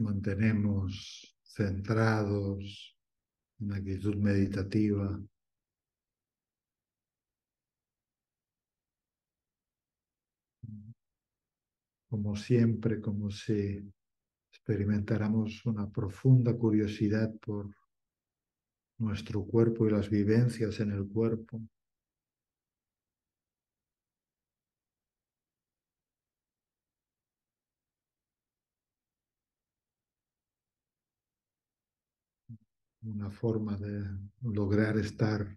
mantenemos centrados en actitud meditativa. Como siempre, como si experimentáramos una profunda curiosidad por nuestro cuerpo y las vivencias en el cuerpo. Una forma de lograr estar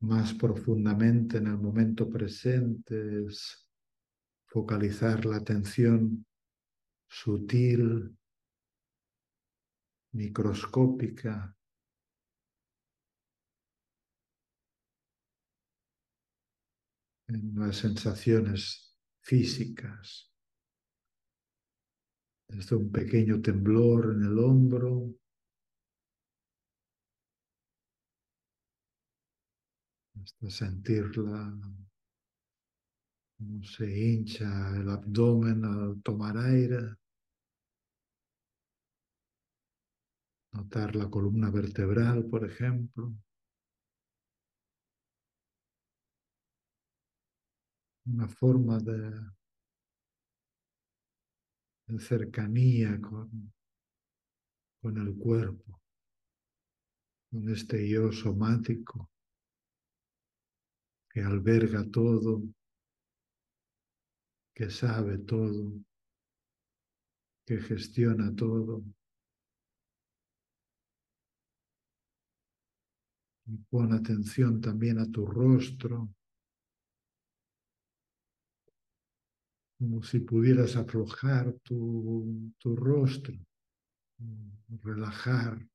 más profundamente en el momento presente es focalizar la atención sutil, microscópica, en las sensaciones físicas, desde un pequeño temblor en el hombro, hasta sentirla como se hincha el abdomen al tomar aire. Notar la columna vertebral, por ejemplo. Una forma de, cercanía con, con el cuerpo, con este yo somático que alberga todo, que sabe todo, que gestiona todo. Y pon atención también a tu rostro, como si pudieras aflojar tu, tu rostro, relajar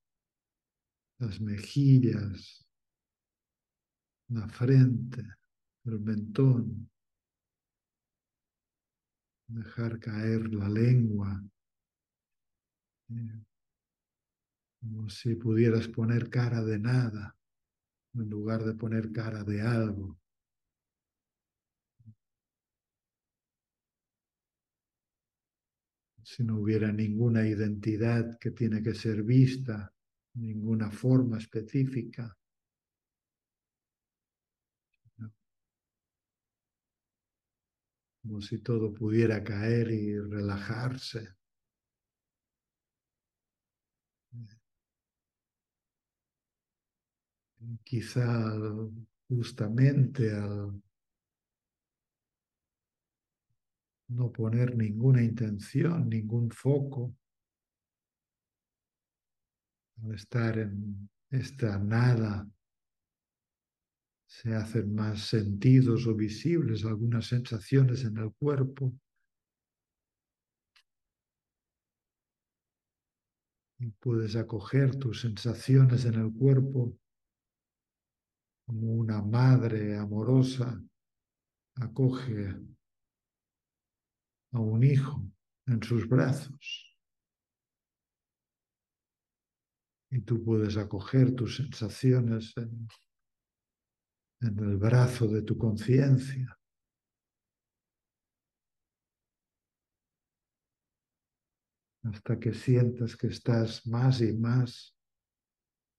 las mejillas, la frente, el mentón, dejar caer la lengua, eh, como si pudieras poner cara de nada en lugar de poner cara de algo. Si no hubiera ninguna identidad que tiene que ser vista, ninguna forma específica. Como si todo pudiera caer y relajarse. Quizá justamente al no poner ninguna intención, ningún foco, al estar en esta nada se hacen más sentidos o visibles algunas sensaciones en el cuerpo. Y puedes acoger tus sensaciones en el cuerpo como una madre amorosa acoge a un hijo en sus brazos. Y tú puedes acoger tus sensaciones en en el brazo de tu conciencia. Hasta que sientas que estás más y más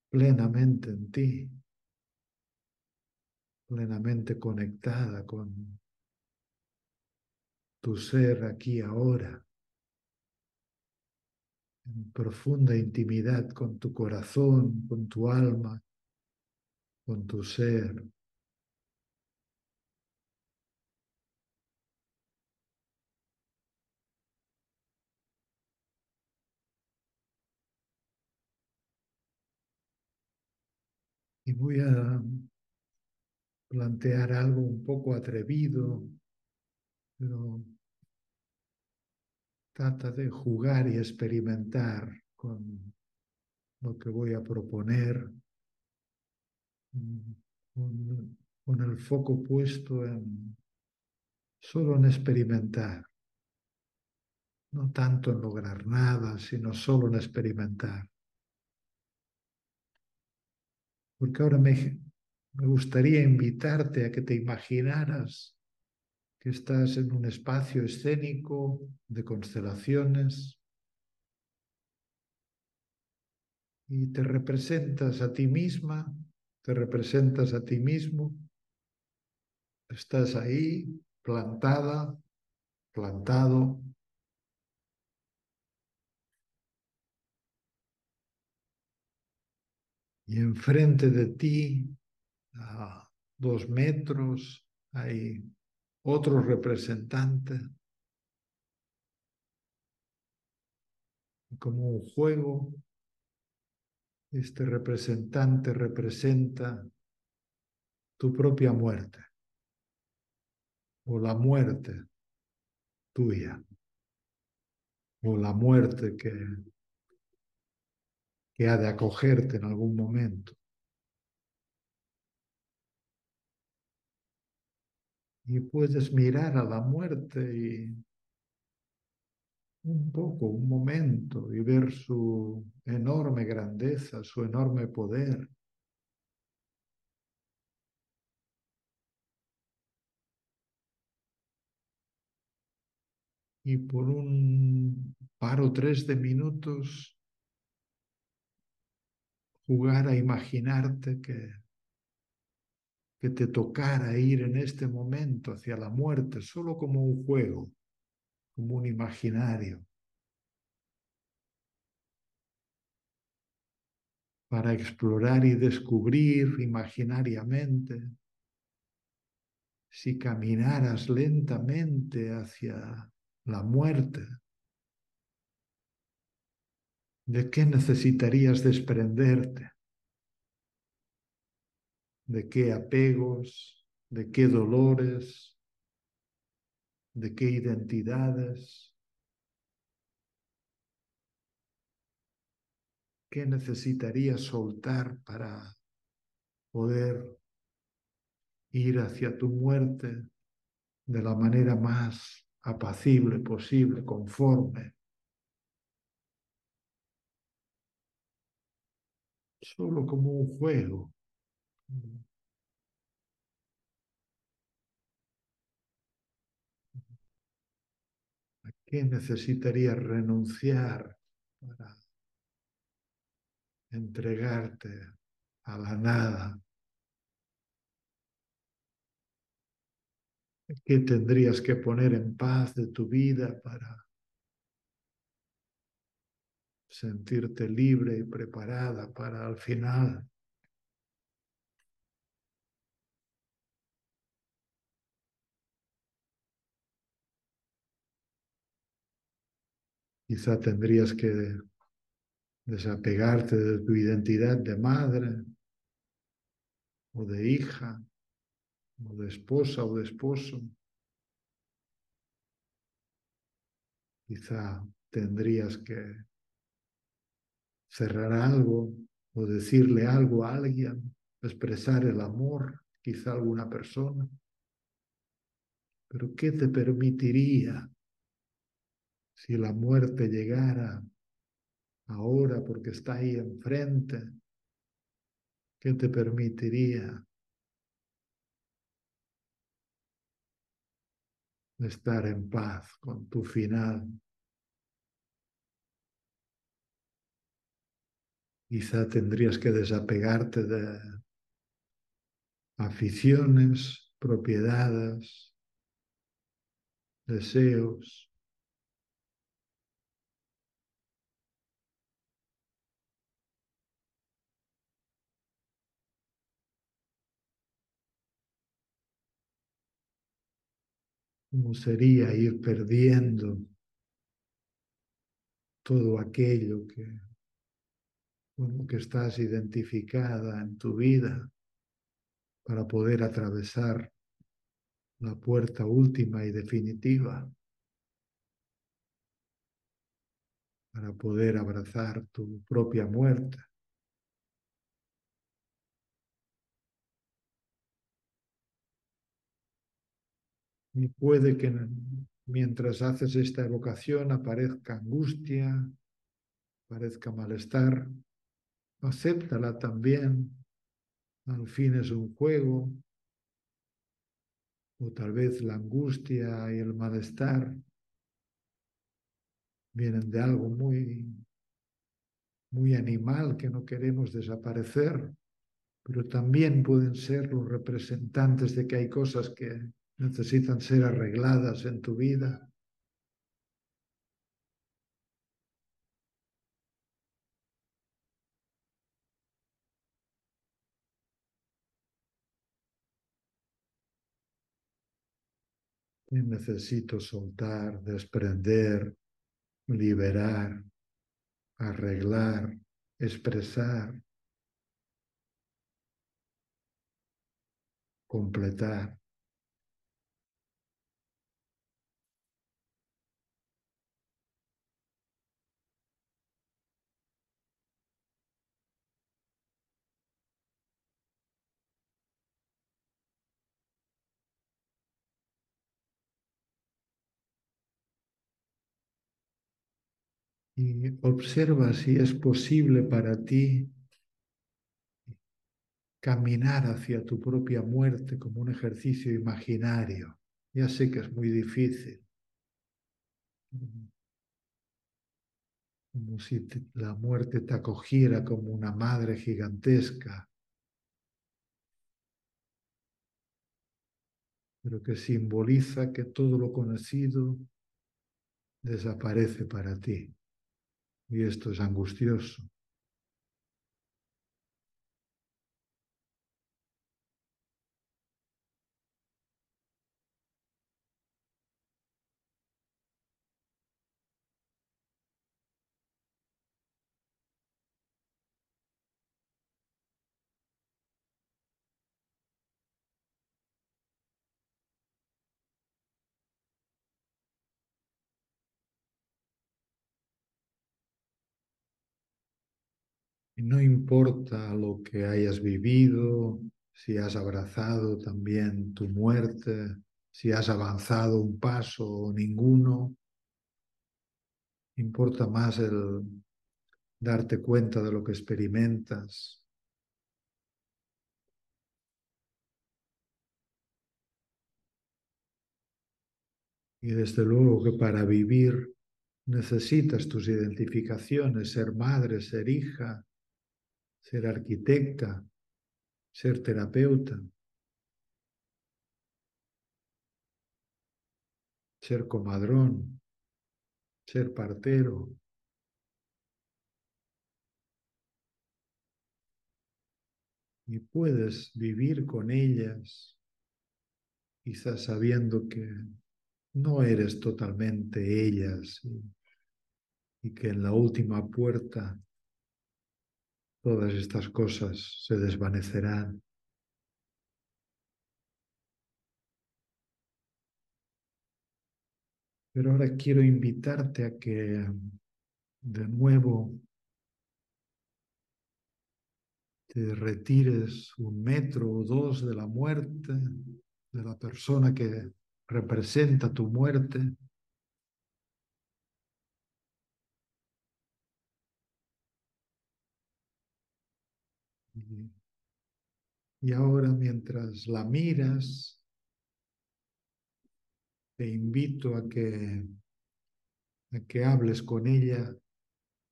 plenamente en ti, plenamente conectada con tu ser aquí ahora, en profunda intimidad con tu corazón, con tu alma, con tu ser. Y voy a plantear algo un poco atrevido, pero trata de jugar y experimentar con lo que voy a proponer, con, con el foco puesto en solo en experimentar, no tanto en lograr nada, sino solo en experimentar. Porque ahora me, me gustaría invitarte a que te imaginaras que estás en un espacio escénico de constelaciones y te representas a ti misma, te representas a ti mismo, estás ahí plantada, plantado. Y enfrente de ti, a dos metros, hay otro representante. Como un juego, este representante representa tu propia muerte o la muerte tuya o la muerte que, que ha de acogerte en algún momento. Y puedes mirar a la muerte y un poco, un momento, y ver su enorme grandeza, su enorme poder. Y por un par o tres de minutos jugar a imaginarte que, que te tocara ir en este momento hacia la muerte, solo como un juego como un imaginario, para explorar y descubrir imaginariamente si caminaras lentamente hacia la muerte, ¿de qué necesitarías desprenderte? ¿De qué apegos? ¿De qué dolores? de qué identidades, qué necesitarías soltar para poder ir hacia tu muerte de la manera más apacible posible, conforme. Solo como un juego. qué necesitarías renunciar para entregarte a la nada? ¿Qué tendrías que poner en paz de tu vida para sentirte libre y preparada para al final Quizá tendrías que desapegarte de tu identidad de madre o de hija o de esposa o de esposo. Quizá tendrías que cerrar algo o decirle algo a alguien, expresar el amor, quizá a alguna persona. Pero ¿qué te permitiría si la muerte llegara ahora porque está ahí enfrente, ¿qué te permitiría estar en paz con tu final? Quizá tendrías que desapegarte de aficiones, propiedades, deseos, ¿Cómo sería ir perdiendo todo aquello que, que estás identificada en tu vida para poder atravesar la puerta última y definitiva? para poder abrazar tu propia muerte. Y puede que mientras haces esta evocación aparezca angustia, aparezca malestar. Acéptala también. Al fin es un juego. O tal vez la angustia y el malestar vienen de algo muy muy animal que no queremos desaparecer, pero también pueden ser los representantes de que hay cosas que necesitan ser arregladas en tu vida. Necesito soltar, desprender, liberar, arreglar, expresar, completar. Y observa si es posible para ti caminar hacia tu propia muerte como un ejercicio imaginario. Ya sé que es muy difícil. Como si la muerte te acogiera como una madre gigantesca. Pero que simboliza que todo lo conocido desaparece para ti. Y esto es angustioso. No importa lo que hayas vivido, si has abrazado también tu muerte, si has avanzado un paso o ninguno, importa más el darte cuenta de lo que experimentas. Y desde luego que para vivir necesitas tus identificaciones, ser madre, ser hija, ser arquitecta, ser terapeuta, ser comadrón, ser partero. Y puedes vivir con ellas, quizás sabiendo que no eres totalmente ellas y, y que en la última puerta todas estas cosas se desvanecerán. Pero ahora quiero invitarte a que de nuevo te retires un metro o dos de la muerte, de la persona que representa tu muerte. Y ahora mientras la miras, te invito a que, a que hables con ella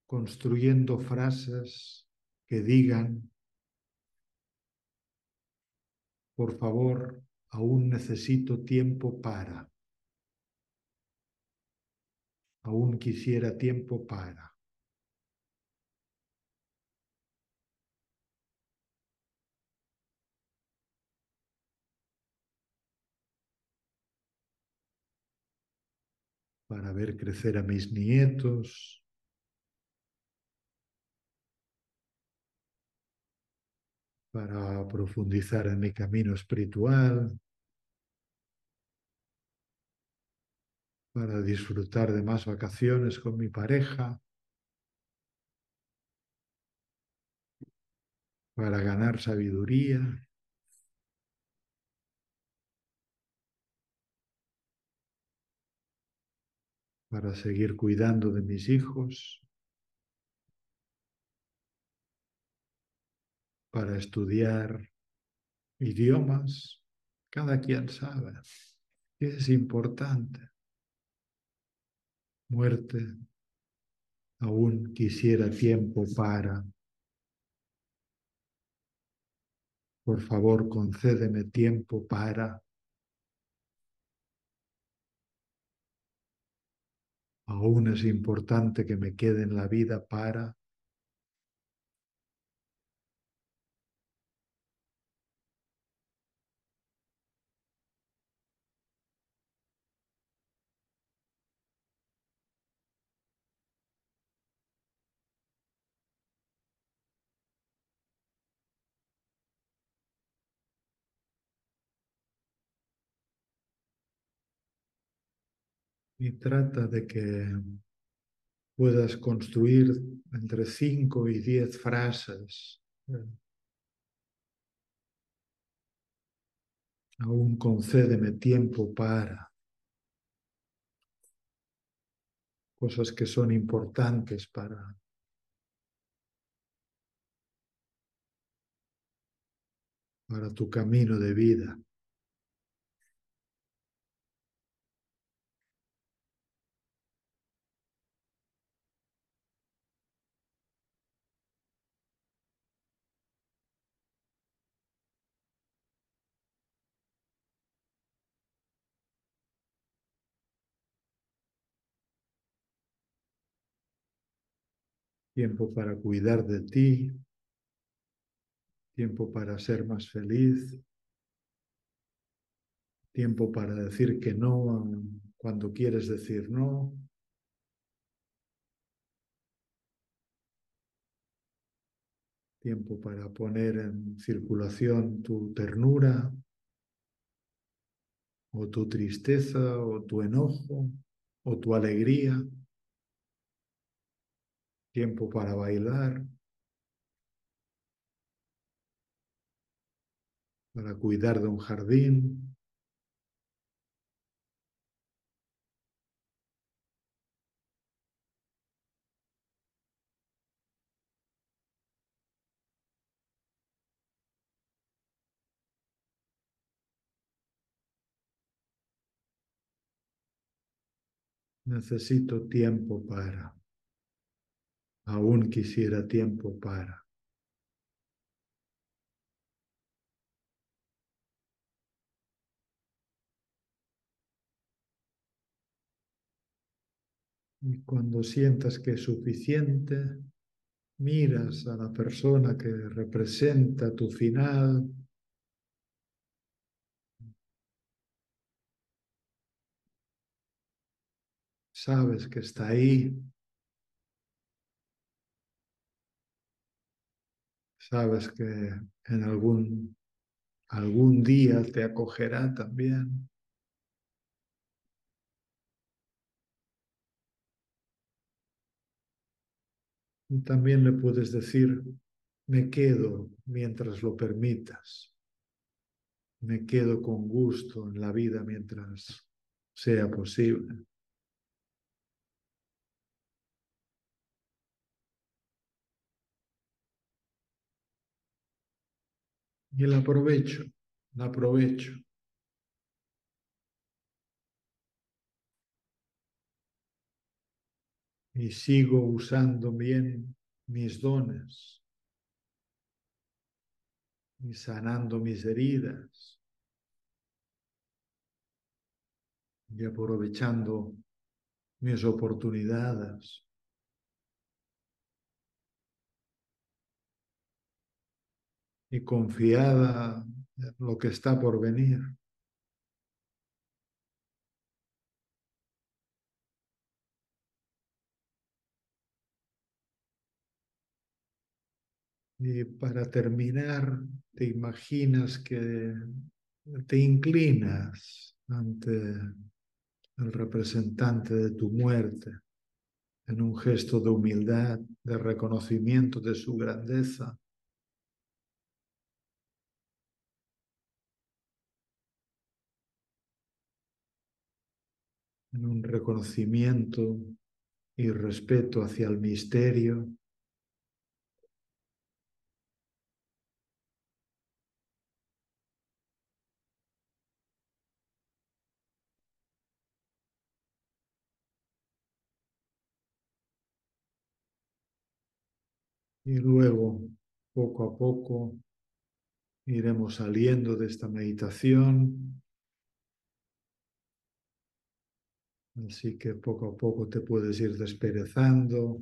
construyendo frases que digan, por favor, aún necesito tiempo para, aún quisiera tiempo para. Para ver crecer a mis nietos, para profundizar en mi camino espiritual, para disfrutar de más vacaciones con mi pareja, para ganar sabiduría. Para seguir cuidando de mis hijos, para estudiar idiomas, cada quien sabe que es importante. Muerte, Aún quisiera tiempo para. Por favor, concédeme tiempo para. Aún es importante que me quede en la vida para. Y trata de que puedas construir entre cinco y diez frases. Aún concédeme tiempo para cosas que son importantes para para tu camino de vida. Tiempo para cuidar de ti, tiempo para ser más feliz, tiempo para decir que no cuando quieres decir no. Tiempo para poner en circulación tu ternura o tu tristeza o tu enojo o tu alegría tiempo para bailar, para cuidar de un jardín. Necesito tiempo para. Aún quisiera tiempo para. Y cuando sientas que es suficiente, miras a la persona que representa tu final. Sabes que está ahí, Sabes que en algún, algún día te acogerá también. Y también le puedes decir, me quedo mientras lo permitas. Me quedo con gusto en la vida mientras sea posible. Y el aprovecho, la aprovecho. Y sigo usando bien mis dones y sanando mis heridas y aprovechando mis oportunidades. Y confiada en lo que está por venir. Y para terminar, te imaginas que te inclinas ante el representante de tu muerte en un gesto de humildad, de reconocimiento de su grandeza. En un reconocimiento y respeto hacia el misterio. Y luego, poco a poco, iremos saliendo de esta meditación. Así que poco a poco te puedes ir desperezando.